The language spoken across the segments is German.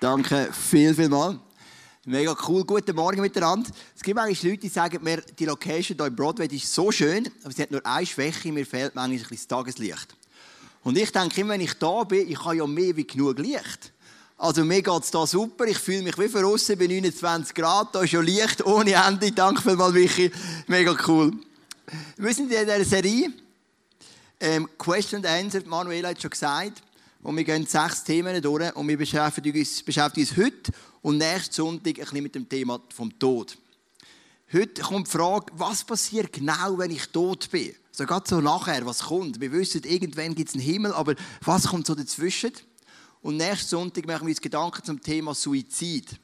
Danke viel, viel mal. Mega cool. Guten Morgen miteinander. Es gibt manchmal Leute, die sagen mir, die Location hier in Broadway ist so schön, aber sie hat nur eine Schwäche, mir fehlt manchmal ein bisschen das Tageslicht. Und ich denke immer, wenn ich da bin, ich habe ja mehr wie genug Licht. Also mir geht es da super, ich fühle mich wie verrissen bei 29 Grad, da ist ja Licht ohne Ende. Danke vielmals, Michi. Mega cool. Wir sind in dieser Serie ähm, Question and Answer, Manuela hat schon gesagt, und wir gehen sechs Themen durch und wir beschäftigen uns, beschäftigen uns heute und nächsten Sonntag ein bisschen mit dem Thema vom Tod. Heute kommt die Frage, was passiert genau, wenn ich tot bin? So gerade so nachher, was kommt. Wir wissen, irgendwann gibt es einen Himmel, aber was kommt so dazwischen? Und nächsten Sonntag machen wir uns Gedanken zum Thema Suizid.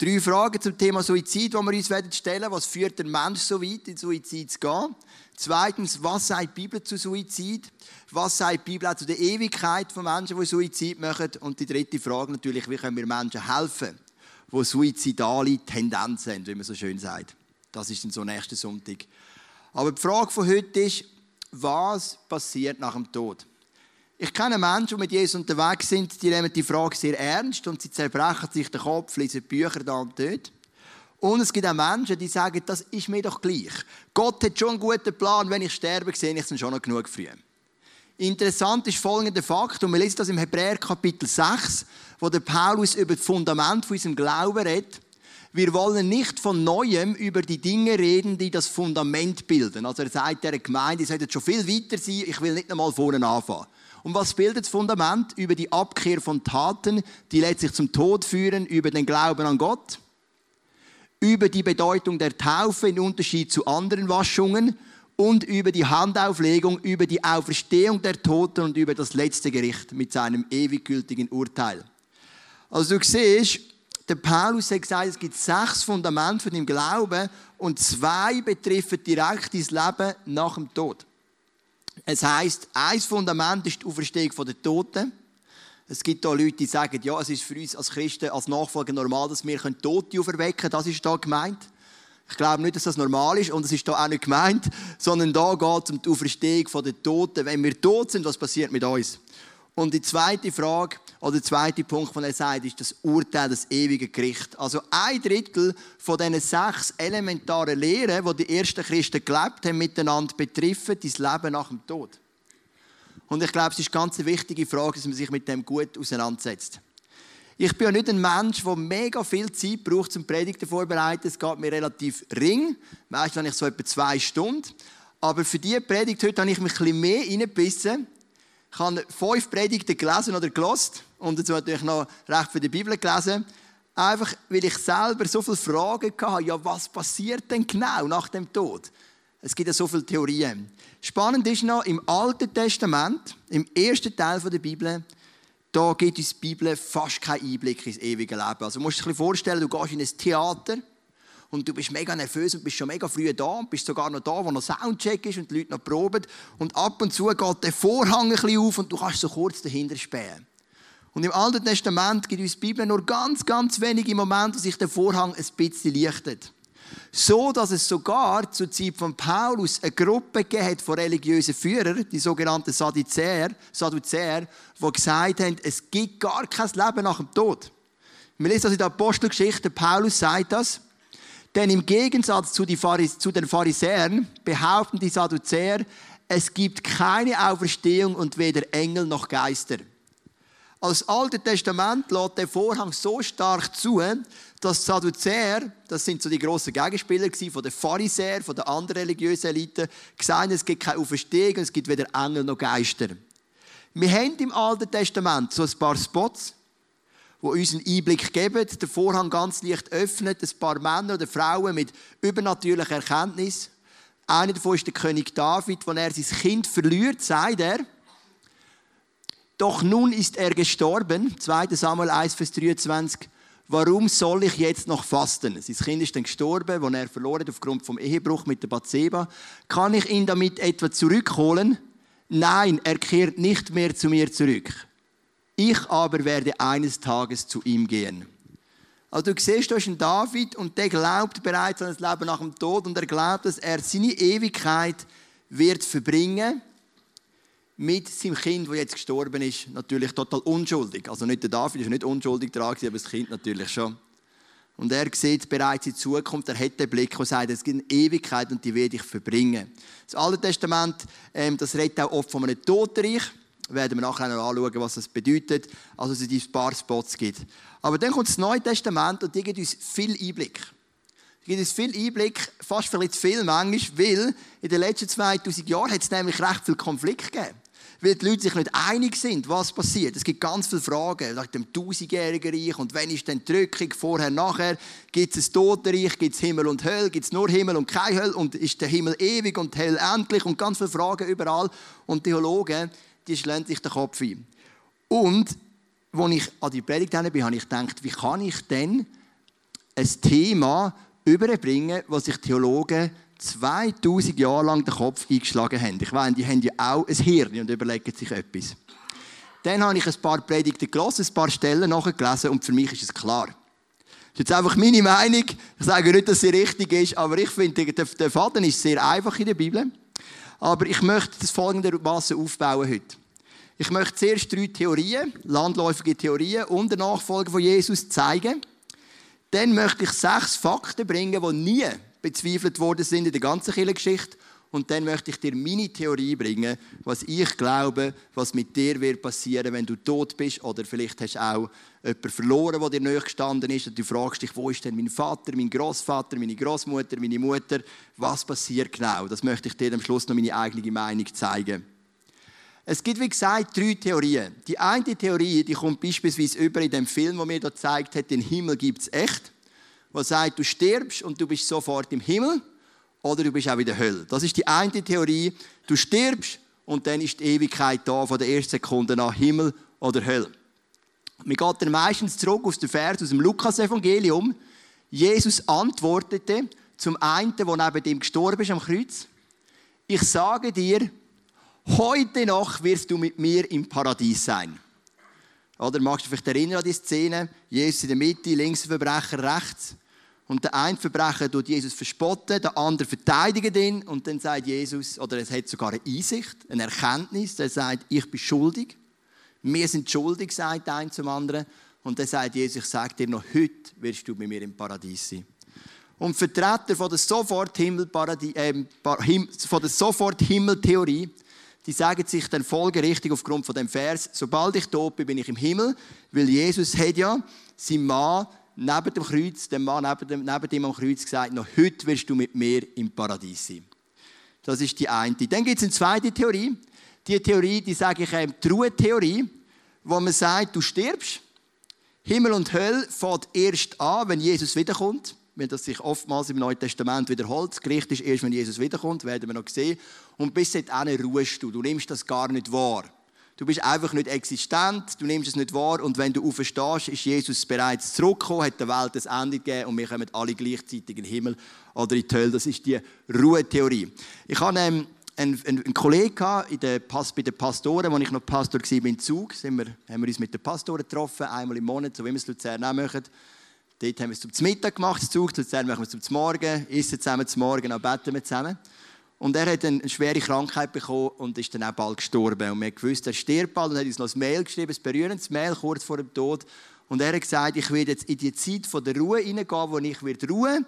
Drei Fragen zum Thema Suizid, die wir uns stellen werden. Was führt der Mensch so weit, in Suizid zu gehen? Zweitens, was sagt die Bibel zu Suizid? Was sagt die Bibel auch zu der Ewigkeit von Menschen, die Suizid machen? Und die dritte Frage natürlich, wie können wir Menschen helfen, die suizidale Tendenzen haben, wie man so schön sagt. Das ist dann so nächsten Sonntag. Aber die Frage von heute ist, was passiert nach dem Tod? Ich kenne Menschen, die mit Jesus unterwegs sind, die nehmen die Frage sehr ernst und sie zerbrechen sich den Kopf, lesen Bücher da und dort. Und es gibt auch Menschen, die sagen, das ist mir doch gleich. Gott hat schon einen guten Plan, wenn ich sterbe, sehe ich es schon noch genug früh. Interessant ist folgender Fakt, und wir lesen das im Hebräer Kapitel 6, wo der Paulus über das Fundament von unserem Glauben redet. Wir wollen nicht von Neuem über die Dinge reden, die das Fundament bilden. Also er sagt der Gemeinde, ihr solltet schon viel weiter sein, ich will nicht einmal vorne anfangen. Und was bildet das Fundament? Über die Abkehr von Taten, die letztlich zum Tod führen, über den Glauben an Gott, über die Bedeutung der Taufe in Unterschied zu anderen Waschungen und über die Handauflegung, über die Auferstehung der Toten und über das letzte Gericht mit seinem ewig gültigen Urteil. Also du siehst, der Paulus hat gesagt, es gibt sechs Fundamente von dem Glauben und zwei betreffen direkt dein Leben nach dem Tod. Es heißt, ein Fundament ist die Auferstehung der Toten. Es gibt da Leute, die sagen, ja, es ist für uns als Christen, als Nachfolger normal, dass wir Tote auferwecken können. Das ist da gemeint. Ich glaube nicht, dass das normal ist und es ist da auch nicht gemeint, sondern da geht es um die Auferstehung der Toten. Wenn wir tot sind, was passiert mit uns? Und die zweite Frage, oder der zweite Punkt, den er sagt, ist das Urteil, das ewige Gericht. Also ein Drittel von diesen sechs elementaren Lehren, die die ersten Christen gelebt haben, miteinander betreffen, dein Leben nach dem Tod. Und ich glaube, es ist eine ganz wichtige Frage, dass man sich mit dem gut auseinandersetzt. Ich bin ja nicht ein Mensch, der mega viel Zeit braucht, zum Predigten vorbereiten. Es geht mir relativ ring. Meistens habe ich so etwa zwei Stunden. Aber für diese Predigt heute habe ich mich ein bisschen mehr reingebissen ich habe fünf Predigten gelesen oder gelost und dazu natürlich noch recht für die Bibel gelesen. Einfach, weil ich selber so viele Fragen hatte. Ja, was passiert denn genau nach dem Tod? Es gibt ja so viele Theorien. Spannend ist noch, im Alten Testament, im ersten Teil der Bibel, da gibt uns die Bibel fast keinen Einblick ins ewige Leben. Also du musst dir ein bisschen vorstellen, du gehst in ein Theater und du bist mega nervös und bist schon mega früh da und bist sogar noch da, wo noch Soundcheck ist und die Leute noch proben und ab und zu geht der Vorhang ein bisschen auf und du kannst so kurz dahinter spähen. Und im Alten Testament gibt uns die Bibel nur ganz, ganz wenige Momente, wo sich der Vorhang ein bisschen lichtet. So, dass es sogar zur Zeit von Paulus eine Gruppe gegeben von religiösen Führern, die sogenannten Sadduzäer, Sadduzäer, die gesagt haben, es gibt gar kein Leben nach dem Tod. Wir lesen das in der Apostelgeschichte, Paulus sagt das. Denn im Gegensatz zu, den Pharisäern behaupten die Sadduzäer, es gibt keine Auferstehung und weder Engel noch Geister. Als Alte Testament lädt der Vorhang so stark zu, dass die Sadduzäer, das sind so die grossen Gegenspieler von den Pharisäern, von der anderen religiösen Elite, gesagt es gibt keine Auferstehung, es gibt weder Engel noch Geister. Wir haben im Alten Testament so ein paar Spots, wo uns einen Einblick geben, den Vorhang ganz leicht öffnet, ein paar Männer oder Frauen mit übernatürlicher Erkenntnis. Einer davon ist der König David, wenn er sein Kind verliert, sagt er, doch nun ist er gestorben, 2. Samuel 1, Vers 23, warum soll ich jetzt noch fasten? Sein Kind ist dann gestorben, wo er verloren hat aufgrund vom Ehebruch mit der Bathseba. Kann ich ihn damit etwa zurückholen? Nein, er kehrt nicht mehr zu mir zurück. Ich aber werde eines Tages zu ihm gehen. Also du siehst, da ist ein David und der glaubt bereits an das Leben nach dem Tod und er glaubt, dass er seine Ewigkeit wird verbringen mit seinem Kind, das jetzt gestorben ist, natürlich total unschuldig. Also nicht der David ist nicht unschuldig dran, aber das Kind natürlich schon. Und er sieht bereits in Zukunft, er hat den Blick und sagt, es gibt eine Ewigkeit und die werde ich verbringen. Das Alte Testament, ähm, das redet auch oft von einem Totenreich. Werden wir nachher noch anschauen, was das bedeutet. Also es ein paar Spots gibt. Aber dann kommt das Neue Testament und die gibt uns viel Einblick. Die gibt uns viel Einblick, fast vielleicht zu viel manchmal, weil in den letzten 2000 Jahren hat es nämlich recht viel Konflikt gegeben weil die Leute sich nicht einig sind, was passiert. Es gibt ganz viele Fragen. Nach dem tausendjährigen Reich und wenn ist denn die Drückung, vorher, nachher, gibt es ein Totenreich, gibt es Himmel und Hölle, gibt es nur Himmel und kein Hölle? Und ist der Himmel ewig und Hölle endlich? Und ganz viele Fragen überall. Und Theologen, die schlagen sich den Kopf ein. Und als ich an die Predigt bin, habe ich gedacht, wie kann ich denn ein Thema überbringen, was sich Theologen 2000 Jahre lang den Kopf eingeschlagen haben. Ich meine, die haben ja auch ein Hirn und überlegen sich etwas. Dann habe ich ein paar Predigten gelesen, ein paar Stellen nachgelesen und für mich ist es klar. Das ist jetzt einfach meine Meinung. Ich sage nicht, dass sie richtig ist, aber ich finde, der Faden ist sehr einfach in der Bibel. Aber ich möchte das folgendermaßen aufbauen heute. Ich möchte zuerst drei Theorien, landläufige Theorien und der Nachfolger von Jesus zeigen. Dann möchte ich sechs Fakten bringen, die nie bezweifelt worden sind in der ganzen Kirchengeschichte. Und dann möchte ich dir meine Theorie bringen, was ich glaube, was mit dir wird passieren, wenn du tot bist. Oder vielleicht hast du auch jemanden verloren, der dir nahe gestanden ist. Und du fragst dich, wo ist denn mein Vater, mein Großvater, meine Großmutter, meine Mutter? Was passiert genau? Das möchte ich dir am Schluss noch meine eigene Meinung zeigen. Es gibt, wie gesagt, drei Theorien. Die eine Theorie, die kommt beispielsweise über in dem Film, der mir da gezeigt hat, den Himmel gibt es echt der sagt, du stirbst und du bist sofort im Himmel oder du bist auch in der Hölle. Das ist die eine Theorie. Du stirbst und dann ist die Ewigkeit da, von der ersten Sekunde an Himmel oder Hölle. Wir gehen dann meistens zurück aus dem Vers aus dem Lukas-Evangelium. Jesus antwortete zum einen, der neben ihm gestorben ist am Kreuz. Ich sage dir, heute noch wirst du mit mir im Paradies sein. Oder magst du dich vielleicht erinnern an die Szene? Jesus in der Mitte, links der Verbrecher, rechts. Und der eine Verbrecher tut Jesus verspotten, der andere verteidigt ihn und dann sagt Jesus, oder es hat sogar eine Einsicht, eine Erkenntnis, der sagt, ich bin schuldig. Wir sind schuldig, sagt der eine zum anderen. Und dann sagt Jesus, ich sage dir noch, heute wirst du mit mir im Paradies sein. Und Vertreter von der Sofort-Himmel-Theorie, äh, Sofort die sagen sich dann folgerichtig aufgrund von dem Vers, sobald ich tot bin, bin ich im Himmel, weil Jesus hat ja sein Mann neben dem Kreuz, dem Mann neben, dem, neben ihm am Kreuz gesagt, noch heute wirst du mit mir im Paradies sein. Das ist die eine. Dann gibt es eine zweite Theorie. Die Theorie, die sage ich ähm, die Ruhetheorie, wo man sagt, du stirbst. Himmel und Hölle fängt erst an, wenn Jesus wiederkommt wie das sich oftmals im Neuen Testament wiederholt. Das Gericht ist erst, wenn Jesus wiederkommt, werden wir noch sehen. Und bis dahin ruhest du. Du nimmst das gar nicht wahr. Du bist einfach nicht existent, du nimmst es nicht wahr und wenn du auferstehst, ist Jesus bereits zurückgekommen, hat der Welt das Ende gegeben und wir kommen alle gleichzeitig in den Himmel oder in die Hölle. Das ist die Ruhetheorie. Ich hatte ähm, einen, einen, Kollegen in der, bei den Pastoren, als ich noch Pastor war in Zug, sind wir, haben wir uns mit den Pastoren getroffen, einmal im Monat, so wie wir es Luzern auch machen. Dort haben wir es zum Mittag gemacht, zu Zug, dann machen wir es zum Morgen, essen zusammen zum Morgen, dann beten wir zusammen. Und er hat eine schwere Krankheit bekommen und ist dann auch bald gestorben. Und wir gewusst, er stirbt bald und hat uns noch ein Mail geschrieben, ein berührendes Mail kurz vor dem Tod. Und er hat gesagt, ich werde jetzt in die Zeit von der Ruhe hineingehen, wo ich werde ruhen.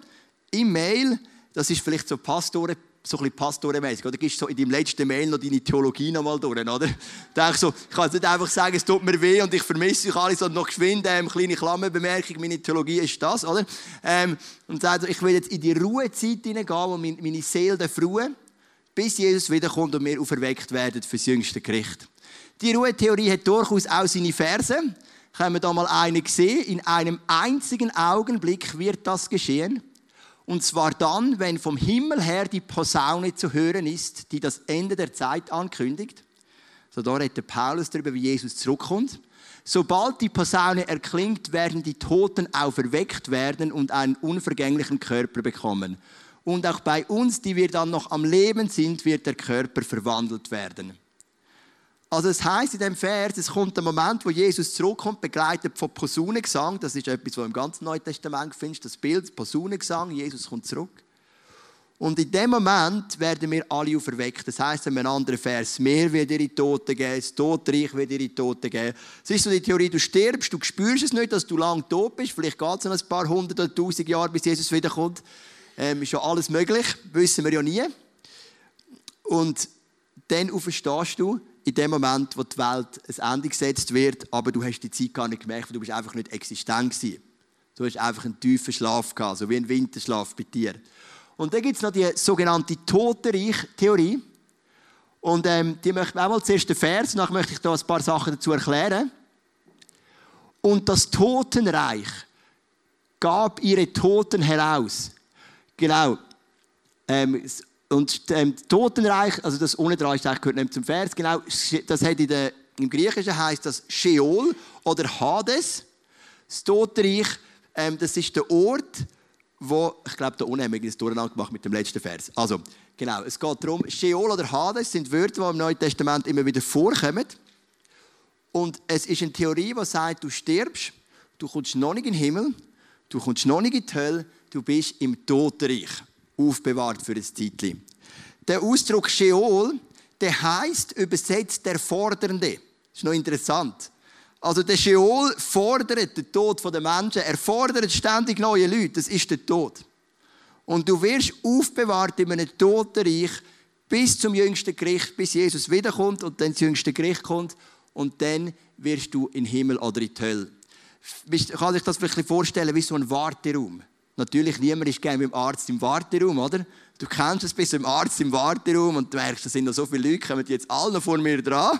Im Mail, das ist vielleicht so Pastoren so ein bisschen pastorenmäßig. Oder du so in deinem letzten Mail noch deine Theologie noch mal durch, oder? Denke so, ich kann jetzt nicht einfach sagen, es tut mir weh und ich vermisse euch alle, sondern noch geschwind, ähm, kleine Klammerbemerkung, meine Theologie ist das, oder? Ähm, und sagt, ich will jetzt in die Ruhezeit hineingehen, wo meine Seele darf ruhen, bis Jesus wiederkommt und wir auferweckt werden für das jüngste Gericht. Die Ruhetheorie hat durchaus auch seine Verse. Können wir da mal eine sehen? In einem einzigen Augenblick wird das geschehen. Und zwar dann, wenn vom Himmel her die Posaune zu hören ist, die das Ende der Zeit ankündigt. So da redet Paulus darüber, wie Jesus zurückkommt. Sobald die Posaune erklingt, werden die Toten auferweckt werden und einen unvergänglichen Körper bekommen. Und auch bei uns, die wir dann noch am Leben sind, wird der Körper verwandelt werden. Also es heißt in dem Vers, es kommt der Moment, wo Jesus zurückkommt, begleitet von Posaunengesang. Das ist etwas, was im ganzen Neuen Testament findest, das Bild, Posaunengesang, Jesus kommt zurück. Und in dem Moment werden wir alle auferweckt. Das heißt, in einem anderen Vers, mehr wird ihre Toten geben, das Todreich wird ihre Toten geben. Es ist so die Theorie, du stirbst, du spürst es nicht, dass du lang tot bist. Vielleicht geht es noch ein paar hundert oder tausend Jahre, bis Jesus wiederkommt. Ähm, ist ja alles möglich, wissen wir ja nie. Und dann auferstehst du in dem Moment, wo die Welt ein Ende gesetzt wird, aber du hast die Zeit gar nicht gemerkt, weil du bist einfach nicht existent gewesen. Du hast einfach einen tiefen Schlaf gehabt, so wie ein Winterschlaf bei dir. Und dann gibt es noch die sogenannte Totenreich-Theorie. Und ähm, die möchte ich auch mal zuerst den Vers, danach möchte ich da ein paar Sachen dazu erklären. Und das Totenreich gab ihre Toten heraus. Genau. Ähm, und ähm, Totenreich, also das ist gehört nicht zum Vers, genau, das hat in der, im Griechischen heißt das Sheol oder Hades. Das Totenreich, ähm, das ist der Ort, wo, ich glaube, haben wir das durcheinander gemacht mit dem letzten Vers. Also, genau, es geht darum, Sheol oder Hades sind Wörter, die im Neuen Testament immer wieder vorkommen. Und es ist eine Theorie, die sagt, du stirbst, du kommst noch nicht in den Himmel, du kommst noch nicht in die Hölle, du bist im Totenreich aufbewahrt für ein Zeitchen. Der Ausdruck Sheol, der heißt übersetzt der Fordernde. Das ist noch interessant. Also der Sheol fordert den Tod der Menschen. Er fordert ständig neue Leute. Das ist der Tod. Und du wirst aufbewahrt in einem Totenreich bis zum jüngsten Gericht, bis Jesus wiederkommt und dann das jüngste Gericht kommt. Und dann wirst du in den Himmel oder in die Hölle. Kann sich das vielleicht vorstellen wie so ein Warteraum? Natürlich, niemand ist gerne dem Arzt im Warteraum, oder? Du kennst es bis zum Arzt im Warteraum und du merkst, da sind noch so viele Leute, kommen jetzt alle vor mir dran.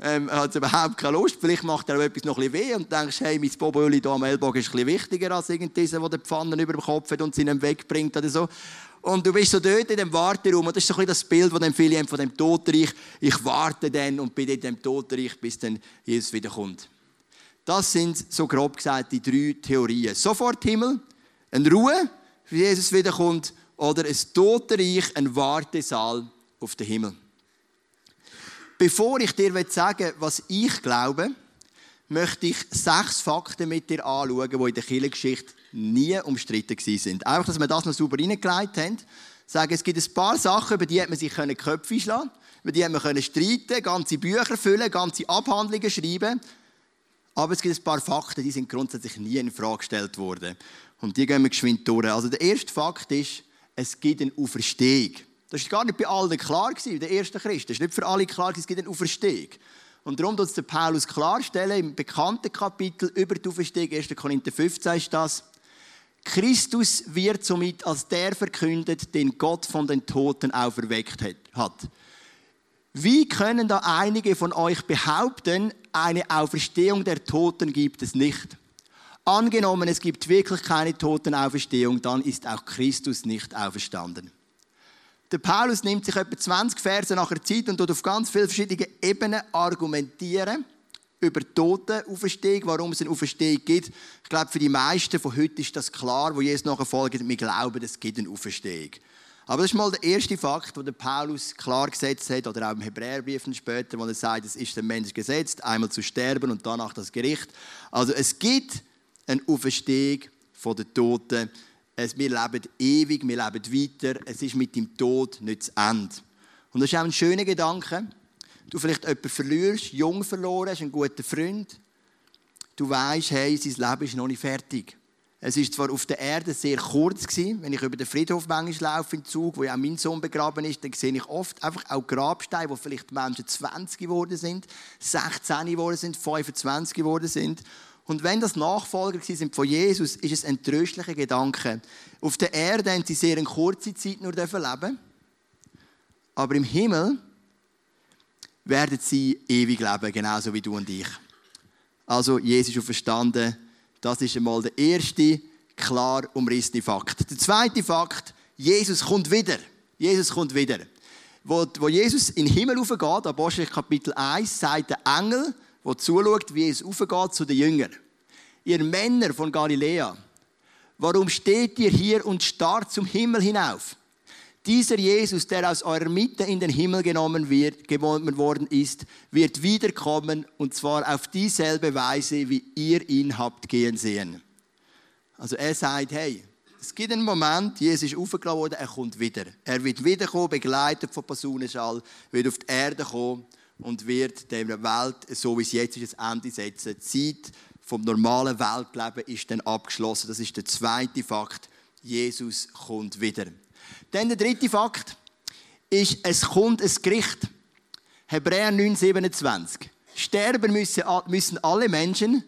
Ähm, hat überhaupt keine Lust. Vielleicht macht er auch etwas noch ein weh und denkst, hey, mein Boboöli hier am Ellbogen ist bisschen wichtiger als irgendeiner, der die Pfannen über dem Kopf hat und sie ihn wegbringt oder so. Und du bist so dort in dem Warteraum und das ist so ein das Bild, das viele haben von dem Totenreich. Ich warte dann und bin in dem Totenreich, bis dann Jesus wiederkommt. Das sind, so grob gesagt, die drei Theorien. Sofort Himmel, eine Ruhe, wie Jesus wiederkommt, oder ein Totenreich, ein Wartesaal auf den Himmel. Bevor ich dir sagen was ich glaube, möchte ich sechs Fakten mit dir anschauen, die in der Kirchengeschichte nie umstritten sind. Einfach, dass wir das noch sauber reingelegt haben. Sagen, es gibt ein paar Sachen, über die hat man sich die Köpfe einschlagen über die hat man streiten ganze Bücher füllen, ganze Abhandlungen schreiben. Aber es gibt ein paar Fakten, die sind grundsätzlich nie in Frage gestellt worden. Und die gehen wir geschwind durch. Also der erste Fakt ist, es gibt eine Auferstehung. Das war gar nicht bei allen klar, gewesen, der ersten Christen. Es ist nicht für alle klar, es gibt eine Auferstehung. Und darum tut es der Paulus klarstellen, im bekannten Kapitel über die Auferstehung, 1. Korinther 15 ist das, Christus wird somit als der verkündet, den Gott von den Toten auferweckt hat. Wie können da einige von euch behaupten, eine Auferstehung der Toten gibt es nicht? Angenommen, es gibt wirklich keine Totenauferstehung, dann ist auch Christus nicht auferstanden. Der Paulus nimmt sich etwa 20 Verse nach der Zeit und tut auf ganz vielen verschiedenen Ebenen argumentieren über Totenauferstehung, warum es eine Auferstehung gibt. Ich glaube, für die meisten von heute ist das klar, wo Jesus nachher folgt, wir glauben, es gibt eine Auferstehung. Aber das ist mal der erste Fakt, den Paulus klar gesetzt hat, oder auch im Hebräerbrief später, wo er sagt, es ist dem Mensch gesetzt, einmal zu sterben und danach das Gericht. Also es gibt eine Auferstehung von den Toten. Wir leben ewig, wir leben weiter. Es ist mit dem Tod nicht zu Ende. Und das ist auch ein schöner Gedanke. Du vielleicht jemanden verlierst, jung verloren, hast einen guten Freund. Du weißt, hey, sein Leben ist noch nicht fertig. Es ist zwar auf der Erde sehr kurz gewesen. Wenn ich über den Friedhof manchmal laufe im Zug, wo ja auch mein Sohn begraben ist, dann sehe ich oft einfach auch Grabsteine, wo vielleicht Menschen 20 geworden sind, 16 geworden sind, 25 geworden sind. Und wenn das Nachfolger sind von Jesus, ist es ein tröstlicher Gedanke. Auf der Erde haben sie sehr eine kurze Zeit nur leben aber im Himmel werden sie ewig leben, genauso wie du und ich. Also Jesus ist verstanden. Das ist einmal der erste klar umrissene Fakt. Der zweite Fakt: Jesus kommt wieder. Jesus kommt wieder. Wo, wo Jesus in den Himmel aufgeht, Apostel Kapitel 1, sagt der Engel, der zuschaut, wie es aufgeht zu den Jüngern. Ihr Männer von Galiläa, warum steht ihr hier und starrt zum Himmel hinauf? Dieser Jesus, der aus eurer Mitte in den Himmel genommen wird, genommen worden ist, wird wiederkommen und zwar auf dieselbe Weise, wie ihr ihn habt gehen sehen. Also er sagt, hey, es gibt einen Moment, Jesus ist aufgeladen worden, er kommt wieder. Er wird wiederkommen, begleitet von Personenschall, wird auf die Erde kommen und wird der Welt, so wie es jetzt ist, ein Ende setzen. Die Zeit vom normalen Weltleben ist dann abgeschlossen. Das ist der zweite Fakt. Jesus kommt wieder. Dann der dritte Fakt ist, es kommt ein Gericht. Hebräer 9,27. Sterben müssen, müssen alle Menschen,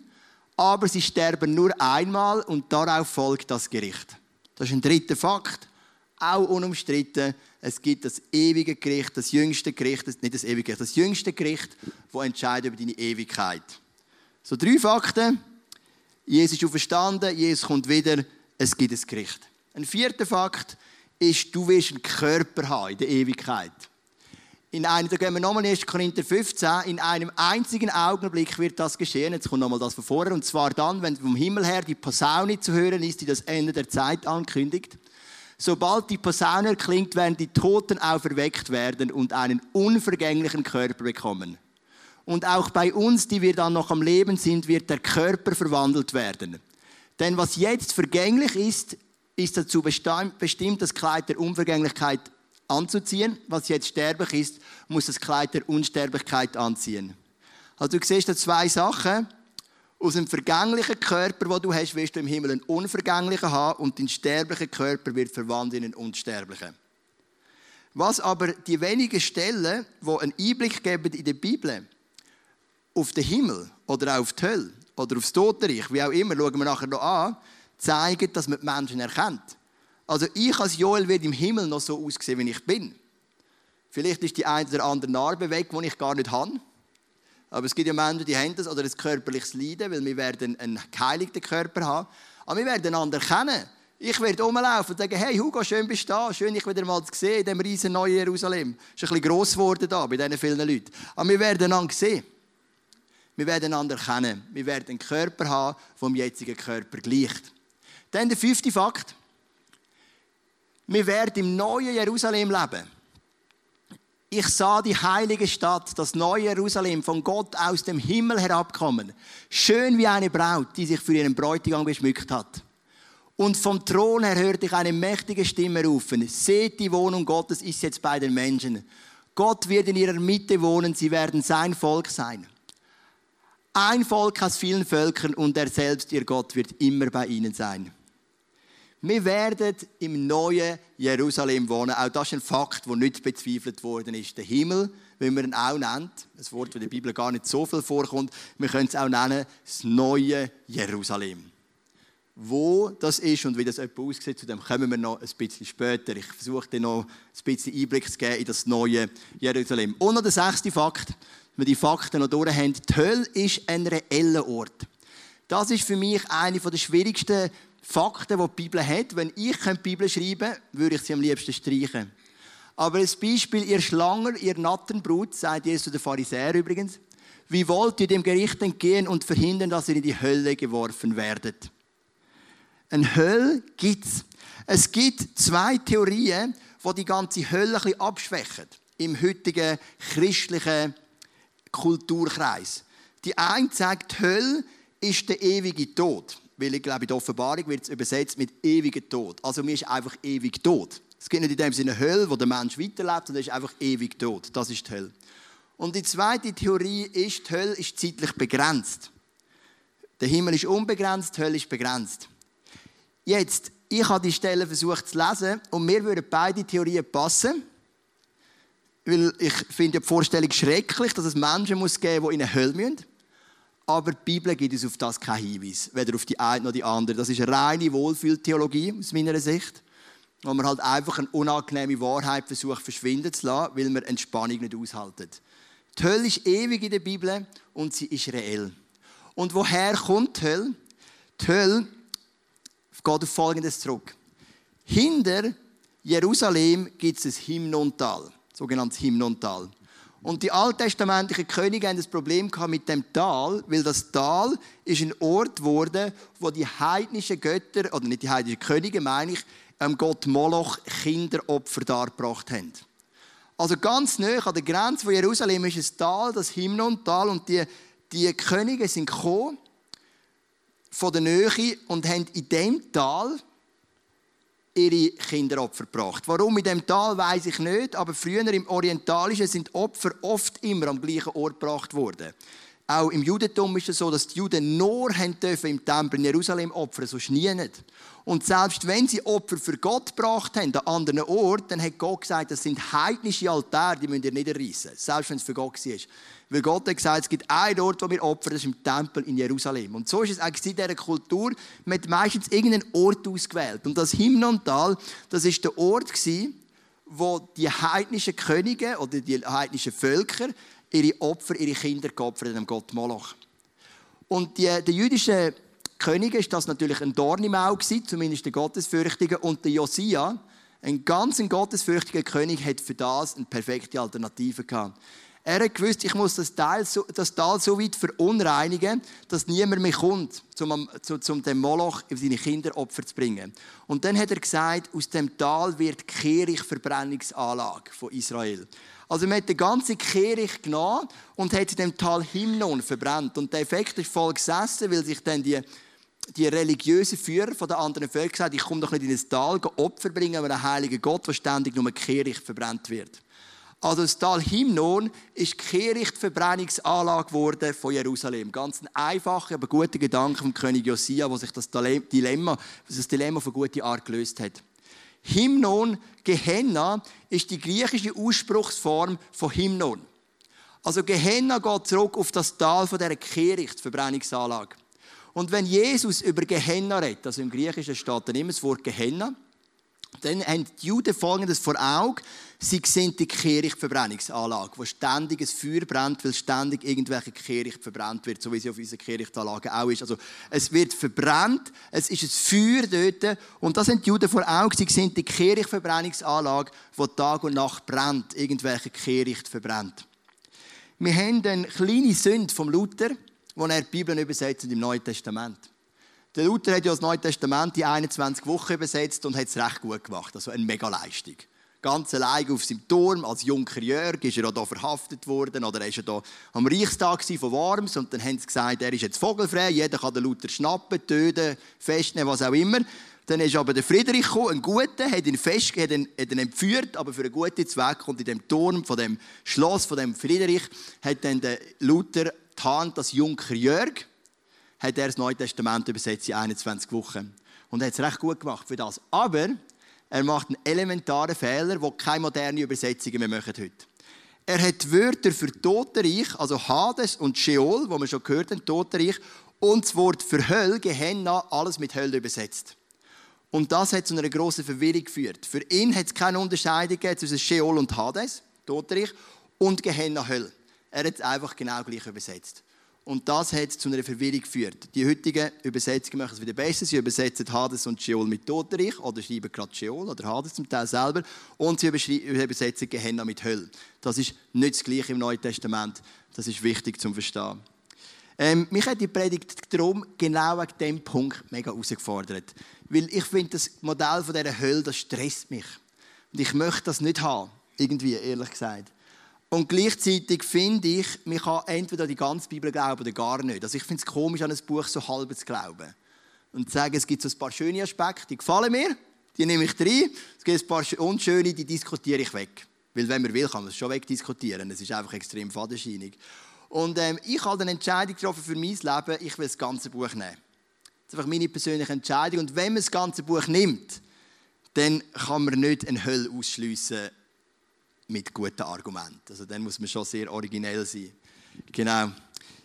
aber sie sterben nur einmal und darauf folgt das Gericht. Das ist ein dritter Fakt, auch unumstritten. Es gibt das ewige Gericht, das jüngste Gericht, nicht das ewige Gericht, das jüngste Gericht, das entscheidet über deine Ewigkeit. So drei Fakten. Jesus ist auferstanden, Jesus kommt wieder, es gibt ein Gericht. Ein vierter Fakt ist, du wirst einen Körper haben in der Ewigkeit. In einem, da gehen wir nochmal in 1. Korinther 15, in einem einzigen Augenblick wird das geschehen. Jetzt kommt nochmal das von vorher. Und zwar dann, wenn vom Himmel her die Posaune zu hören ist, die das Ende der Zeit ankündigt. Sobald die Posaune erklingt, werden die Toten auferweckt werden und einen unvergänglichen Körper bekommen. Und auch bei uns, die wir dann noch am Leben sind, wird der Körper verwandelt werden. Denn was jetzt vergänglich ist, ist dazu bestimmt, das Kleid der Unvergänglichkeit anzuziehen. Was jetzt sterblich ist, muss das Kleid der Unsterblichkeit anziehen. Also du siehst da zwei Sachen. Aus dem vergänglichen Körper, wo du hast, wirst du im Himmel einen unvergänglichen haben und dein sterblicher Körper wird verwandelt in einen unsterblichen. Was aber die wenigen Stellen, wo einen Einblick geben in der Bibel, auf den Himmel oder auch auf die Hölle oder aufs Totenreich, wie auch immer, schauen wir nachher noch an, zeigen, dass man die Menschen erkennt. Also ich als Joel werde im Himmel noch so aussehen, wie ich bin. Vielleicht ist die eine oder andere Narbe weg, die ich gar nicht habe. Aber es gibt ja Menschen, die haben das oder ein körperliches Leiden, weil wir werden einen geheiligten Körper haben. Aber wir werden einander kennen. Ich werde rumlaufen und sagen, hey Hugo, schön bist du da, schön dich wieder mal zu sehen in diesem riesen neuen Jerusalem. Ist ein bisschen gross geworden da, bei diesen vielen Leuten. Aber wir werden einander sehen. Wir werden einander kennen. Wir werden einen Körper haben, der dem jetzigen Körper gleicht. Dann der fünfte Fakt. Wir werden im neuen Jerusalem leben. Ich sah die heilige Stadt, das neue Jerusalem, von Gott aus dem Himmel herabkommen. Schön wie eine Braut, die sich für ihren Bräutigam geschmückt hat. Und vom Thron her hörte ich eine mächtige Stimme rufen. Seht, die Wohnung Gottes ist jetzt bei den Menschen. Gott wird in ihrer Mitte wohnen, sie werden sein Volk sein. Ein Volk aus vielen Völkern und er selbst, ihr Gott, wird immer bei ihnen sein. Wir werden im neuen Jerusalem wohnen. Auch das ist ein Fakt, der nicht bezweifelt worden ist. Der Himmel, wie man ihn auch nennt, ein Wort, das in der Bibel gar nicht so viel vorkommt, wir können es auch nennen, das neue Jerusalem. Wo das ist und wie das etwa aussieht, zu dem kommen wir noch ein bisschen später. Ich versuche dir noch ein bisschen Einblick zu geben in das neue Jerusalem. Und noch der sechste Fakt, wenn wir die Fakten noch durch haben. Die Hölle ist ein reeller Ort. Das ist für mich eine der schwierigsten Fakten, die die Bibel hat. Wenn ich die Bibel schreiben könnte, würde ich sie am liebsten streichen. Aber als Beispiel, ihr Schlanger, ihr Nattenbrut, sagt Jesus zu den Pharisäern übrigens, wie wollt ihr dem Gericht entgehen und verhindern, dass ihr in die Hölle geworfen werdet? Eine Hölle gibt es. Es gibt zwei Theorien, die die ganze Hölle ein bisschen abschwächen im heutigen christlichen Kulturkreis. Die eine sagt, die Hölle ist der ewige Tod weil ich glaube, in der Offenbarung wird es übersetzt mit ewiger Tod. Also mir ist einfach ewig tot. Es gibt nicht in dem Sinne Hölle, wo der Mensch weiterlebt, sondern ist einfach ewig tot. Das ist die Hölle. Und die zweite Theorie ist, die Hölle ist zeitlich begrenzt. Der Himmel ist unbegrenzt, die Hölle ist begrenzt. Jetzt, ich habe die Stelle versucht zu lesen und mir würden beide Theorien passen. Weil ich finde die Vorstellung schrecklich, dass es Menschen geben muss, die in eine Hölle müssen. Aber die Bibel gibt uns auf das keinen Hinweis, weder auf die eine noch die andere. Das ist eine reine Wohlfühltheologie aus meiner Sicht, wo man halt einfach eine unangenehme Wahrheit versucht verschwinden zu lassen, weil man Entspannung nicht aushaltet. Die Hölle ist ewig in der Bibel und sie ist reell. Und woher kommt die Hölle? Die Hölle geht auf Folgendes zurück. Hinter Jerusalem gibt es ein Himnontal, sogenanntes Himnontal. Und die alttestamentlichen Könige haben das Problem mit dem Tal, weil das Tal ist ein Ort geworden, wo die heidnischen Götter, oder nicht die heidnischen Könige, meine ich, ähm, Gott Moloch Kinderopfer dargebracht haben. Also ganz nah an der Grenze von Jerusalem ist ein Tal, das Himnon-Tal, und die, die Könige sind gekommen von der Nähe und haben in dem Tal ihre Kinderopfer gebracht. Warum in dem Tal weiß ich nicht, aber früher im Orientalischen sind Opfer oft immer am gleichen Ort gebracht worden. Auch im Judentum ist es so, dass die Juden nur im Tempel in Jerusalem opfern, sonst nie nicht. Und selbst wenn sie Opfer für Gott gebracht haben, an anderen Orten, dann hat Gott gesagt, das sind heidnische Altäre, die müsst ihr niederreißen. Selbst wenn es für Gott war. Weil Gott hat gesagt, es gibt einen Ort, wo wir opfern, das ist im Tempel in Jerusalem. Und so ist es eigentlich in dieser Kultur, man hat meistens irgendeinen Ort ausgewählt. Und das Himnontal, das ist der Ort wo die heidnischen Könige oder die heidnischen Völker ihre Opfer, ihre Kinder geopfert haben, Gott Moloch. Und die, der jüdische König ist das natürlich ein Dorn im Auge, zumindest der Gottesfürchtige. Und der Josia, ein ganz gottesfürchtiger König, hat für das eine perfekte Alternative gehabt. Er hat gewusst, ich muss das Tal so, das Tal so weit verunreinigen, dass niemand mehr kommt, um, um dem Moloch seine Kinderopfer zu bringen. Und dann hat er gesagt, aus dem Tal wird die Kehrichtverbrennungsanlage von Israel. Also man hat die ganze Kehricht genommen und hat in dem Tal Himnon verbrannt. Und der Effekt ist voll gesessen, weil sich dann die, die religiösen Führer von den anderen Völkern gesagt ich komme doch nicht in das Tal, Opfer bringen, aber einen heiligen Gott, wo ständig nur Kehricht verbrannt wird. Also das Tal Himnon ist die geworden von Jerusalem. Ganz ein einfacher, aber guter Gedanke vom König Josia, wo sich das Dilemma, das Dilemma auf eine gute Art gelöst hat. Himnon, Gehenna, ist die griechische Ausspruchsform von Himnon. Also Gehenna geht zurück auf das Tal von dieser Kehrichtverbrennungsanlage. Und wenn Jesus über Gehenna redet, also im Griechischen steht dann immer das Wort Gehenna, dann haben die Juden folgendes vor Augen. Sie sehen die Kehrichtverbrennungsanlage, wo ständig ein Feuer brennt, weil ständig irgendwelche Kehricht verbrannt wird, so wie sie auf unserer Kehrichtanlage auch ist. Also, es wird verbrannt, es ist ein Feuer dort. Und das sind die Juden vor Augen. Sie sehen die Kehrichtverbrennungsanlage, wo Tag und Nacht brennt, irgendwelche Kehricht verbrennt. Wir haben eine kleine Sünde vom Luther, wo er die Bibel übersetzt im Neuen Testament. Der Luther hat ja das Neue Testament in 21 Wochen übersetzt und hat es recht gut gemacht. Also eine Mega-Leistung. Ganz allein auf seinem Turm, als Junker Jörg, ist er auch hier verhaftet worden. Oder er war ja am Reichstag von Worms. Und dann haben sie gesagt, er ist jetzt vogelfrei, jeder kann den Luther schnappen, töten, festnehmen, was auch immer. Dann ist aber der Friedrich gekommen, ein Guter, hat ihn, fest, hat ihn, hat ihn entführt, aber für einen guten Zweck. Und in dem Turm von dem Schloss von dem Friedrich hat dann der Luther die Hand als Junker Jörg hat er das Neue Testament übersetzt in 21 Wochen. Und er hat es recht gut gemacht für das. Aber er macht einen elementaren Fehler, den keine modernen Übersetzungen mehr machen heute. Er hat Wörter für Totenreich, also Hades und Sheol, wo wir schon gehört haben, Totenreich, und das Wort für Hölle, Gehenna, alles mit Hölle übersetzt. Und das hat zu einer grossen Verwirrung geführt. Für ihn hat es keine Unterscheidung zwischen Sheol und Hades, Totenreich, und Gehenna, Hölle. Er hat es einfach genau gleich übersetzt. Und das hat zu einer Verwirrung geführt. Die heutigen Übersetzungen machen es wieder besser. Sie übersetzen Hades und Sheol mit Totenreich oder schreiben gerade Sheol oder Hades zum Teil selber. Und sie übersetzen Gehenna mit Hölle. Das ist nicht das Gleiche im Neuen Testament. Das ist wichtig zum Verstehen. Ähm, mich hat die Predigt darum genau wegen diesem Punkt mega herausgefordert. Weil ich finde, das Modell von dieser Hölle, das stresst mich. Und ich möchte das nicht haben. Irgendwie, ehrlich gesagt. Und gleichzeitig finde ich, man kann entweder die ganze Bibel glauben oder gar nicht. Also ich finde es komisch, an ein Buch so halb zu glauben. Und zu sagen, es gibt so ein paar schöne Aspekte, die gefallen mir, die nehme ich rein. Es gibt ein paar unschöne, die diskutiere ich weg. Weil wenn man will, kann man es schon wegdiskutieren. Es ist einfach extrem fadenscheinig. Und ähm, ich habe eine Entscheidung getroffen für mein Leben, ich will das ganze Buch nehmen. Das ist einfach meine persönliche Entscheidung. Und wenn man das ganze Buch nimmt, dann kann man nicht eine Hölle ausschliessen mit guten Argumenten. Also dann muss man schon sehr originell sein. Genau.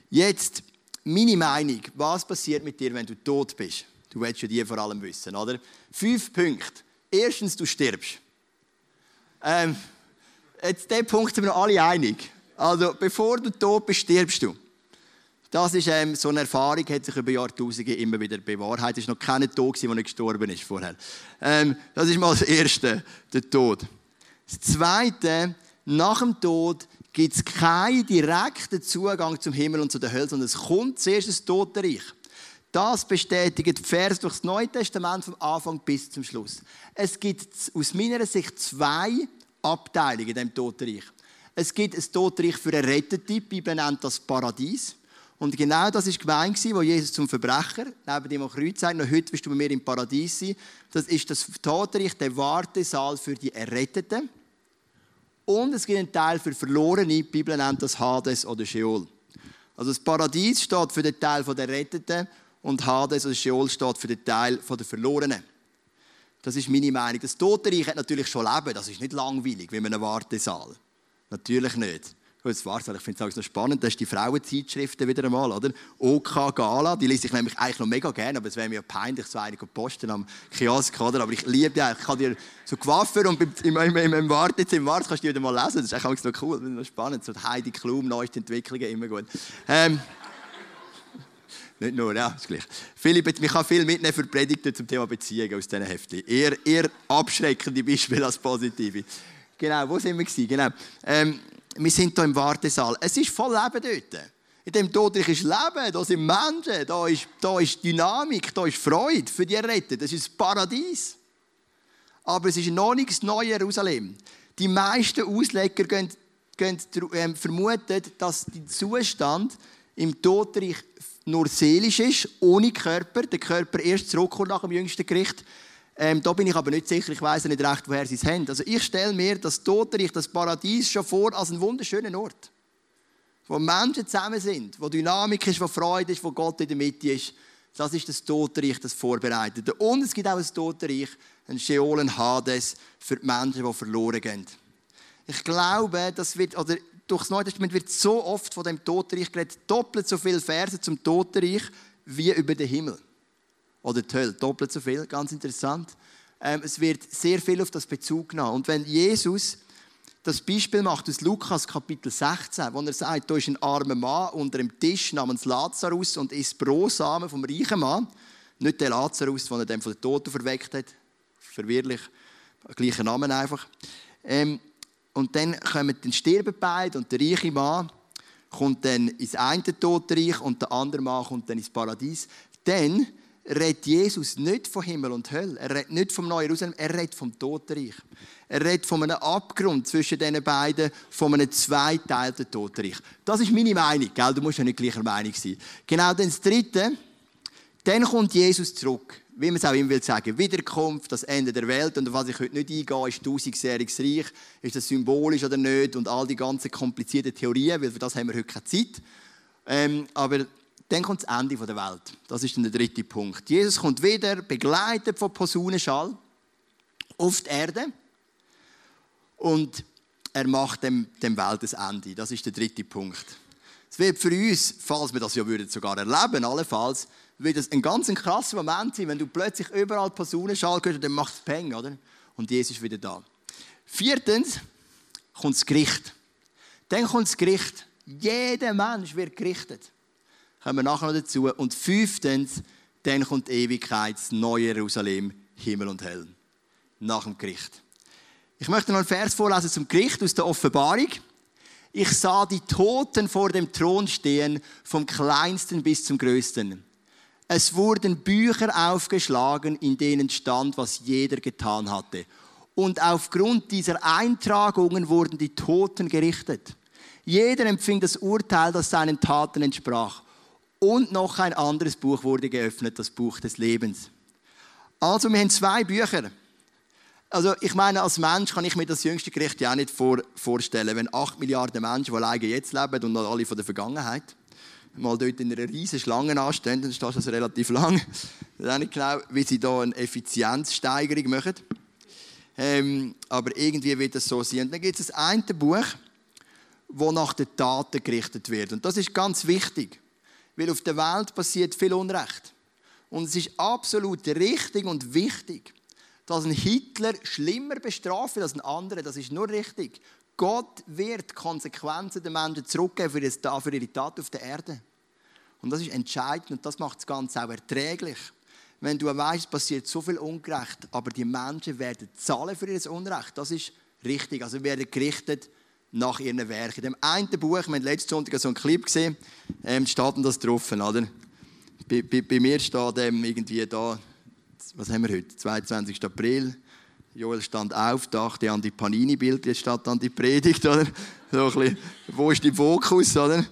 Jetzt meine Meinung. Was passiert mit dir, wenn du tot bist? Du willst ja die vor allem wissen, oder? Fünf Punkte. Erstens, du stirbst. Ähm, jetzt den Punkt sind wir alle einig. Also, bevor du tot bist, stirbst du. Das ist ähm, so eine Erfahrung, hat sich über Jahrtausende immer wieder bewahrheitet. Es ist noch keiner tot, der nicht gestorben ist vorher. Ähm, das ist mal das Erste, der Tod. Das Zweite, nach dem Tod gibt es keinen direkten Zugang zum Himmel und zu der Hölle, sondern es kommt zuerst das Totenreich. Das bestätigt Vers durch das Neue Testament vom Anfang bis zum Schluss. Es gibt aus meiner Sicht zwei Abteilungen in dem Totenreich. Es gibt ein Totenreich für Errettete, die Bibel nennt das Paradies. Und genau das war gemeint, wo Jesus zum Verbrecher neben dem Kreuz sagt, noch heute wirst du bei mir im Paradies sein. Das ist das Totenreich, der Wartesaal für die Erretteten. Und es gibt einen Teil für Verlorene, die Bibel nennt das Hades oder Sheol. Also das Paradies steht für den Teil der Erretteten und Hades oder Sheol steht für den Teil der Verlorenen. Das ist meine Meinung. Das Totenreich hat natürlich schon Leben, das ist nicht langweilig wie in einem Wartesaal. Natürlich nicht. Gut, war's, ich finde es noch spannend, das ist die Frauenzeitschriften wieder einmal, oder? OK Gala, die lese ich nämlich eigentlich noch mega gerne, aber es wäre mir peinlich, so einige posten am Kiosk, oder? Aber ich liebe die Ich kann dir so Coiffeur und im, im, im, im Wartezimmer, Warte, kannst du die wieder mal lesen, das ist eigentlich noch cool, noch spannend. So Heidi Klum, neueste Entwicklungen, immer gut. Ähm, nicht nur, ja, ist gleich. Philipp, ich kann viel mitnehmen für Predigten zum Thema Beziehungen aus diesen Heften. Eher, eher abschreckende Beispiele als positive. Genau, wo sind wir? Genau. Ähm, wir sind hier im Wartesaal. Es ist voll Leben dort. In dem Todreich ist Leben, da sind Menschen, da ist, da ist Dynamik, da ist Freude für die Erretteten. Das ist das Paradies. Aber es ist noch nicht das neue Jerusalem. Die meisten Ausleger gehen, gehen, äh, vermuten, dass der Zustand im Todreich nur seelisch ist, ohne Körper. Der Körper erst zurückkommt nach dem jüngsten Gericht. Ähm, da bin ich aber nicht sicher, ich weiß nicht recht, woher sie es haben. Also ich stelle mir das Totenreich, das Paradies schon vor als einen wunderschönen Ort. Wo Menschen zusammen sind, wo Dynamik ist, wo Freude ist, wo Gott in der Mitte ist. Das ist das Totenreich, das Vorbereitete. Und es gibt auch ein Totenreich, ein Sheol, ein Hades für die Menschen, die verloren gehen. Ich glaube, das wird, oder durch das Neue Testament wird so oft von dem Totenreich geredet, doppelt so viele Verse zum Totenreich wie über den Himmel oder die Hölle. Doppelt so viel, ganz interessant. Ähm, es wird sehr viel auf das Bezug genommen. Und wenn Jesus das Beispiel macht aus Lukas Kapitel 16, wo er sagt, da ist ein armer Mann unter einem Tisch namens Lazarus und isst Brosamen vom reichen Mann. Nicht der Lazarus, den er dann von den Toten verweckt hat. Verwirrlich. Gleicher Namen einfach. Ähm, und dann kommen den sterben beide und der reiche Mann kommt dann ins eine Totenreich und der andere Mann kommt dann ins Paradies. Dann redet Jesus nicht von Himmel und Hölle. Er redet nicht vom Neuen Jerusalem, er redet vom Totenreich. Er redet von einem Abgrund zwischen diesen beiden, von einem zweiteilten Totenreich. Das ist meine Meinung, gell? Du musst ja nicht gleicher Meinung sein. Genau das Dritte, dann kommt Jesus zurück. Wie man es auch immer will sagen. Wiederkunft, das Ende der Welt. Und auf was ich heute nicht eingehe, ist tausendjähriges Reich. Ist das symbolisch oder nicht? Und all die ganzen komplizierten Theorien, weil für das haben wir heute keine Zeit. Ähm, aber dann kommt das Ende der Welt. Das ist dann der dritte Punkt. Jesus kommt wieder, begleitet von Posaunenschall, auf die Erde. Und er macht dem, dem Welt das Ende. Das ist der dritte Punkt. Es wird für uns, falls wir das ja würden sogar erleben, allenfalls, wird es ein ganz krasser Moment sein, wenn du plötzlich überall Posaunenschall hörst, dann macht es Peng, oder? Und Jesus ist wieder da. Viertens kommt das Gericht. Dann kommt das Gericht. Jeder Mensch wird gerichtet kommen wir nachher noch dazu. Und fünftens, dann kommt Ewigkeit, das neue Jerusalem, Himmel und Hölle. Nach dem Gericht. Ich möchte noch einen Vers vorlesen zum Gericht aus der Offenbarung. Ich sah die Toten vor dem Thron stehen, vom kleinsten bis zum größten. Es wurden Bücher aufgeschlagen, in denen stand, was jeder getan hatte. Und aufgrund dieser Eintragungen wurden die Toten gerichtet. Jeder empfing das Urteil, das seinen Taten entsprach. Und noch ein anderes Buch wurde geöffnet, das Buch des Lebens. Also, wir haben zwei Bücher. Also, ich meine, als Mensch kann ich mir das jüngste Gericht ja auch nicht vor, vorstellen, wenn acht Milliarden Menschen, die alleine jetzt leben und noch alle von der Vergangenheit, mal dort in einer riesen Schlange anstehen, dann steht das relativ lang. Ich weiß nicht genau, wie sie da eine Effizienzsteigerung machen. Ähm, aber irgendwie wird das so sein. Und dann gibt es das eine Buch, das nach den Taten gerichtet wird. Und das ist ganz wichtig. Weil auf der Welt passiert viel Unrecht. Und es ist absolut richtig und wichtig, dass ein Hitler schlimmer bestraft als ein anderer. Das ist nur richtig. Gott wird Konsequenzen den Menschen zurückgeben für, ihre Tat auf der Erde. Und das ist entscheidend und das macht das Ganze auch erträglich. Wenn du weißt, es passiert so viel Ungerecht, aber die Menschen werden zahlen für ihr Unrecht. Das ist richtig. Also werden gerichtet nach ihren Werken. In dem einen Buch, wir haben letzten Sonntag so einen Clip gesehen, ähm, steht das drauf, oder? Bei, bei, bei, mir steht ähm, irgendwie da, was haben wir heute? 22. April. Joel stand auf, dachte an die Panini-Bild, jetzt statt an die Predigt, oder? So ein bisschen, wo ist der Fokus, oder?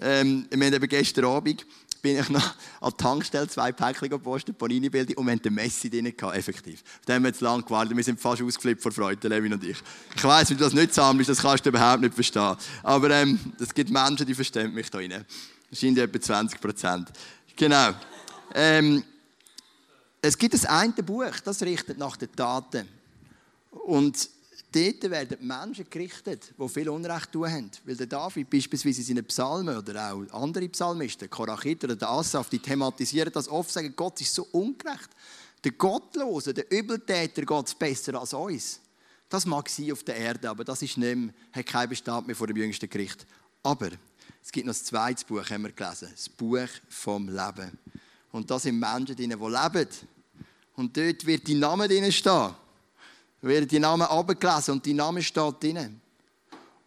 Ähm, wir haben eben gestern Abend bin ich noch an die Tankstelle zwei Päckchen gepostet, Panini-Bilder, und wir hatten den Messi drin gehabt, effektiv. Da haben wir jetzt lange gewartet, wir sind fast ausgeflippt vor Freude, Levin und ich. Ich weiss, wenn du das nicht sammelst, das kannst du überhaupt nicht verstehen. Aber ähm, es gibt Menschen, die verstehen mich da rein. Sind etwa 20 Prozent. Genau. Ähm, es gibt das eine Buch, das richtet nach den Taten. Und dort werden Menschen gerichtet, die viel Unrecht tun haben. Weil der David beispielsweise in seinen Psalmen oder auch andere Psalmisten, Korachit oder der Asaf, die thematisieren das oft, sagen, Gott ist so ungerecht. Der Gottlose, der Übeltäter geht es besser als uns. Das mag sein auf der Erde, aber das ist nicht mehr, hat keinen Bestand mehr vor dem jüngsten Gericht. Aber es gibt noch ein zweites Buch, haben wir gelesen. Das Buch vom Leben. Und da sind Menschen die leben. Und dort wird die Name drin stehen. Werden die Namen abgelesen und dein Name steht drin.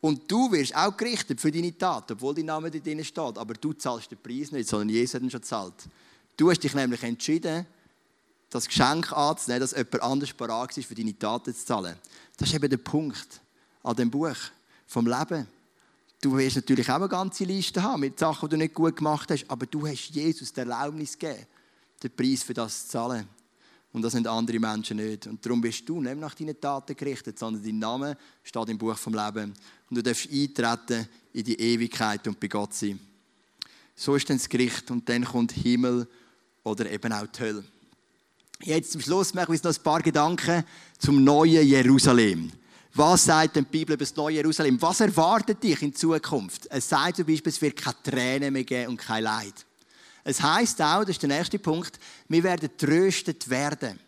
Und du wirst auch gerichtet für deine Tat, obwohl dein Name drin steht. Aber du zahlst den Preis nicht, sondern Jesus hat ihn schon gezahlt. Du hast dich nämlich entschieden, das Geschenk anzunehmen, dass jemand anders parat ist, für deine Taten zu zahlen. Das ist eben der Punkt an dem Buch vom Leben. Du wirst natürlich auch eine ganze Liste haben mit Sachen, die du nicht gut gemacht hast, aber du hast Jesus der Erlaubnis gegeben, den Preis für das zu zahlen. Und das sind andere Menschen nicht. Und darum bist du nicht nach deinen Taten gerichtet, sondern dein Name steht im Buch vom Leben. Und du darfst eintreten in die Ewigkeit und bei Gott sein. So ist dann das Gericht und dann kommt Himmel oder eben auch die Hölle. Jetzt zum Schluss mache ich noch ein paar Gedanken zum neuen Jerusalem. Was sagt denn die Bibel über das neue Jerusalem? Was erwartet dich in Zukunft? Es sagt zum Beispiel, es wird keine Tränen mehr geben und kein Leid. Es heißt auch, das ist der nächste Punkt, wir werden tröstet werden.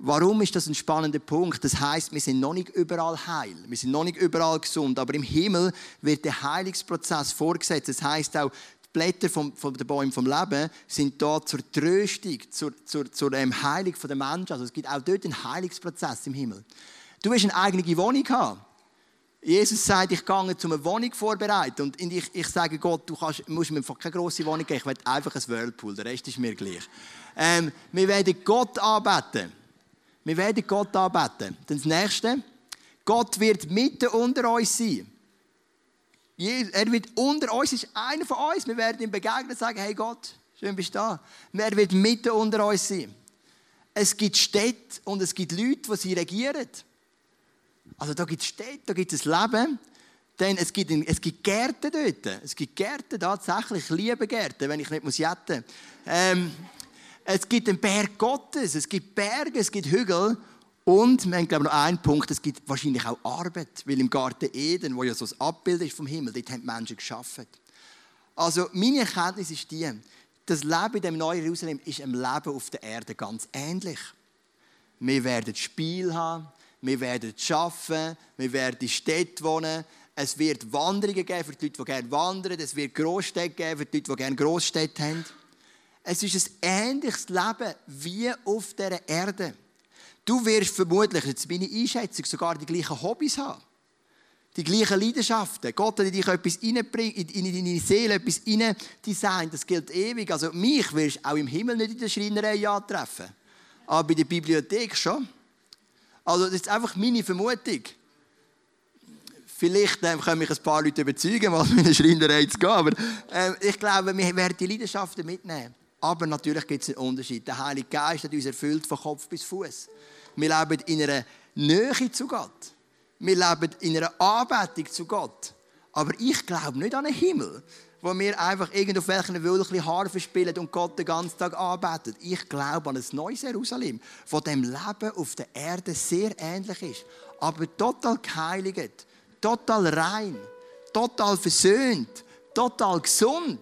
Warum ist das ein spannender Punkt? Das heißt, wir sind noch nicht überall heil, wir sind noch nicht überall gesund, aber im Himmel wird der Heilungsprozess vorgesetzt. Das heißt auch, die Blätter vom, von den Bäumen vom Leben sind da zur Tröstung, zur, zur, zur ähm, Heilung der Menschen. Also es gibt auch dort einen Heilungsprozess im Himmel. Du wirst eine eigene Wohnung haben. Jesus sagt, ich gehe zu einer Wohnung vorbereiten. Und ich, ich sage Gott, du kannst, musst mir keine grosse Wohnung geben, ich will einfach ein Whirlpool, der Rest ist mir gleich. Ähm, wir werden Gott anbeten. Wir werden Gott anbeten. Dann das Nächste, Gott wird mitten unter uns sein. Er wird unter uns, ist einer von uns. Wir werden ihm begegnen und sagen, hey Gott, schön bist du da. Er wird mitten unter uns sein. Es gibt Städte und es gibt Leute, die sie regieren. Also da gibt es Städte, da gibt es Leben. Denn es gibt, es gibt Gärten dort. Es gibt Gärten tatsächlich. Ich liebe Gärten, wenn ich nicht muss jetten. Ähm, es gibt den Berg Gottes. Es gibt Berge, es gibt Hügel. Und wir haben, glaube ich, noch einen Punkt. Es gibt wahrscheinlich auch Arbeit. Weil im Garten Eden, wo ja so ein Abbild ist vom Himmel, dort haben Menschen geschaffen. Also meine Erkenntnis ist die, das Leben in dem neuen Jerusalem ist dem Leben auf der Erde ganz ähnlich. Wir werden Spiel haben, wir werden arbeiten, wir werden in Städten wohnen. Es wird Wanderungen geben für die Leute, die gerne wandern. Es wird Großstädte geben für die Leute, die gerne Großstädte haben. Es ist ein ähnliches Leben wie auf dieser Erde. Du wirst vermutlich, jetzt meine Einschätzung, sogar die gleichen Hobbys haben. Die gleichen Leidenschaften. Gott hat dich etwas in deine Seele etwas rein designt. Das gilt ewig. Also mich wirst du auch im Himmel nicht in der Schreinerei antreffen. Aber bei der Bibliothek schon. Also das ist einfach meine Vermutung. Vielleicht ähm, können mich ein paar Leute überzeugen, was mit einer Schreinerei zu gehen. Aber ähm, ich glaube, wir werden die Leidenschaften mitnehmen. Aber natürlich gibt es einen Unterschied. Der Heilige Geist hat uns erfüllt von Kopf bis Fuß. Wir leben in einer Nähe zu Gott. Wir leben in einer Anbetung zu Gott. Aber ich glaube nicht an einen Himmel, wo wir einfach irgendwo auf welchen Wölkchen Harfe spielen und Gott den ganzen Tag arbeitet. Ich glaube an ein neues Jerusalem, wo dem Leben auf der Erde sehr ähnlich ist, aber total geheiligt, total rein, total versöhnt, total gesund.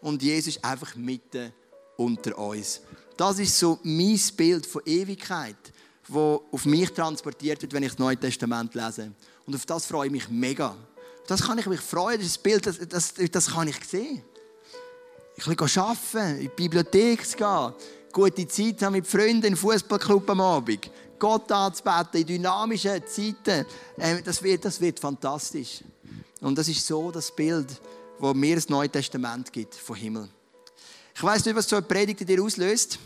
Und Jesus ist einfach mitten unter uns. Das ist so mein Bild von Ewigkeit, wo auf mich transportiert wird, wenn ich das Neue Testament lese. Und auf das freue ich mich mega. Das kann ich mich freuen, das Bild, das, das, das kann ich sehen. Ich kann arbeiten, in die Bibliothek gehen, gute Zeit haben mit Freunden im Fußballclub am Abend, Gott anzubeten in dynamischen Zeiten. Ähm, das, wird, das wird fantastisch. Und das ist so das Bild, wo mir das Neue Testament gibt vom Himmel. Ich weiß nicht, was so eine Predigt in dir auslöst.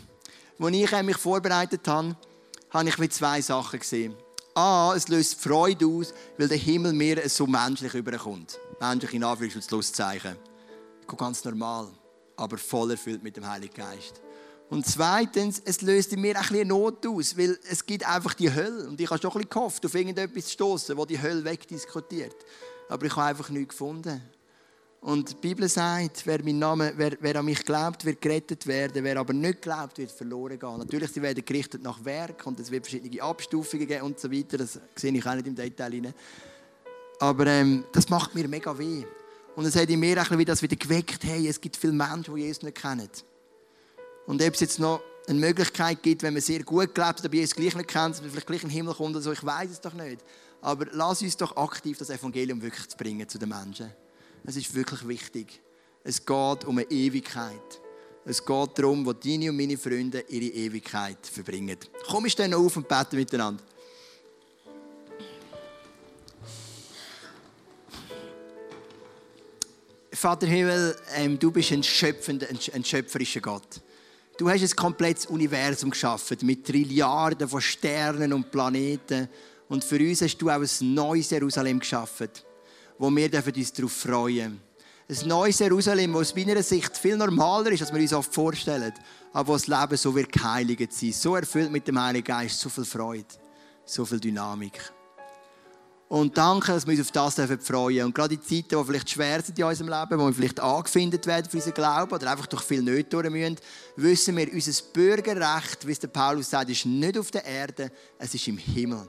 Als ich mich vorbereitet habe, habe ich zwei Sachen gesehen. A, es löst Freude aus, weil der Himmel mir so menschlich überkommt. Menschlich in Anführungs- und Schlusszeichen. ganz normal, aber voll erfüllt mit dem Heiligen Geist. Und zweitens, es löst in mir ein bisschen Not aus, weil es gibt einfach die Hölle. Und ich habe schon ein bisschen gehofft, auf irgendetwas zu stoßen, wo die Hölle wegdiskutiert. Aber ich habe einfach nichts gefunden. Und die Bibel sagt, wer, mein Name, wer, wer an mich glaubt, wird gerettet werden. Wer aber nicht glaubt, wird verloren gehen. Natürlich, sie werden gerichtet nach Werk und es wird verschiedene Abstufungen geben und so weiter. Das sehe ich auch nicht im Detail rein. Aber ähm, das macht mir mega weh. Und es hat in mir auch wieder das wieder geweckt, hey, es gibt viele Menschen, die Jesus nicht kennen. Und ob es jetzt noch eine Möglichkeit gibt, wenn man sehr gut glaubt, aber Jesus gleich nicht kennt, dass man vielleicht gleich in den Himmel kommt oder so, ich weiß es doch nicht. Aber lass uns doch aktiv das Evangelium wirklich zu bringen zu den Menschen. Es ist wirklich wichtig. Es geht um eine Ewigkeit. Es geht darum, wo deine und meine Freunde ihre Ewigkeit verbringen. Komm ich dann auf und beten miteinander. Vater Himmel, ähm, du bist ein schöpfender, ein schöpferischer Gott. Du hast ein komplettes Universum geschaffen mit Trilliarden von Sternen und Planeten. Und für uns hast du auch ein neues Jerusalem geschaffen, wo wir uns darauf freuen dürfen. Ein neues Jerusalem, das aus meiner Sicht viel normaler ist, als wir uns oft vorstellen. Aber wo das Leben so wird geheiligt sein, so erfüllt mit dem Heiligen Geist, so viel Freude, so viel Dynamik. Und danke, dass wir uns auf das freuen dürfen. Und gerade in Zeiten, die vielleicht schwer sind in unserem Leben, wo wir vielleicht angefindet werden für unseren Glauben oder einfach durch viel Nöte durch müssen, wissen wir, unser Bürgerrecht, wie es der Paulus sagt, ist nicht auf der Erde, es ist im Himmel.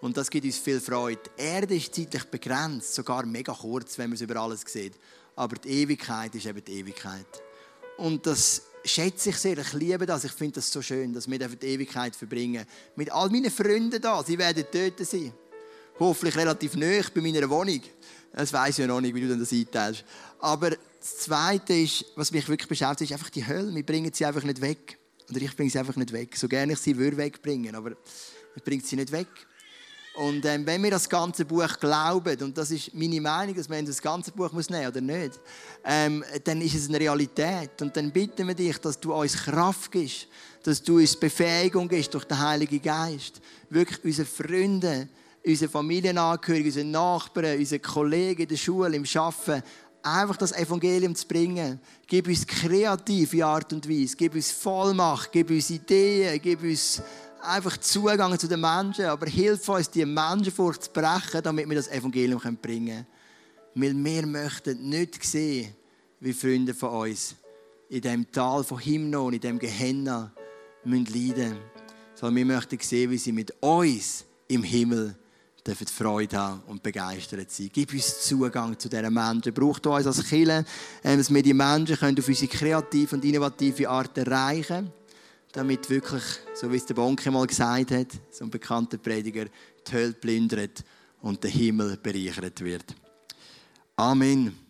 Und das gibt uns viel Freude. Die Erde ist zeitlich begrenzt, sogar mega kurz, wenn man es über alles sieht. Aber die Ewigkeit ist eben die Ewigkeit. Und das schätze ich sehr. Ich liebe das. Ich finde das so schön, dass wir die Ewigkeit verbringen. Mit all meinen Freunden da. Sie werden dort sein hoffentlich relativ nah bei meiner Wohnung. Das weiß ich ja noch nicht, wie du das einteilst. Aber das Zweite ist, was mich wirklich beschäftigt, ist einfach die Hölle. Wir bringen sie einfach nicht weg. Oder ich bringe sie einfach nicht weg. So gerne ich sie würde wegbringen, aber ich bringe sie nicht weg. Und ähm, wenn wir das ganze Buch glauben, und das ist meine Meinung, dass man das ganze Buch muss nehmen oder nicht, ähm, dann ist es eine Realität. Und dann bitten wir dich, dass du uns Kraft gibst, dass du uns Befähigung gibst durch den Heiligen Geist, wirklich unsere Freunde unsere Familienangehörigen, unsere Nachbarn, unsere Kollegen in der Schule, im Arbeiten, einfach das Evangelium zu bringen. Gib uns kreative Art und Weise, gib uns Vollmacht, gib uns Ideen, gib uns einfach Zugang zu den Menschen, aber hilf uns, die Menschenfurcht zu brechen, damit wir das Evangelium bringen können. Weil wir möchten nicht sehen, wie Freunde von uns in dem Tal von Himnon, in dem Gehenna, leiden müssen. Sondern wir möchten sehen, wie sie mit uns im Himmel dürfen Freude haben und begeistert sein. Gib uns Zugang zu diesen Menschen. Braucht uns als Kirche, ähm, dass wir die Menschen können auf unsere kreative und innovative Art erreichen damit wirklich, so wie es der Bonke mal gesagt hat, so ein bekannter Prediger, die Hölle plündert und der Himmel bereichert wird. Amen.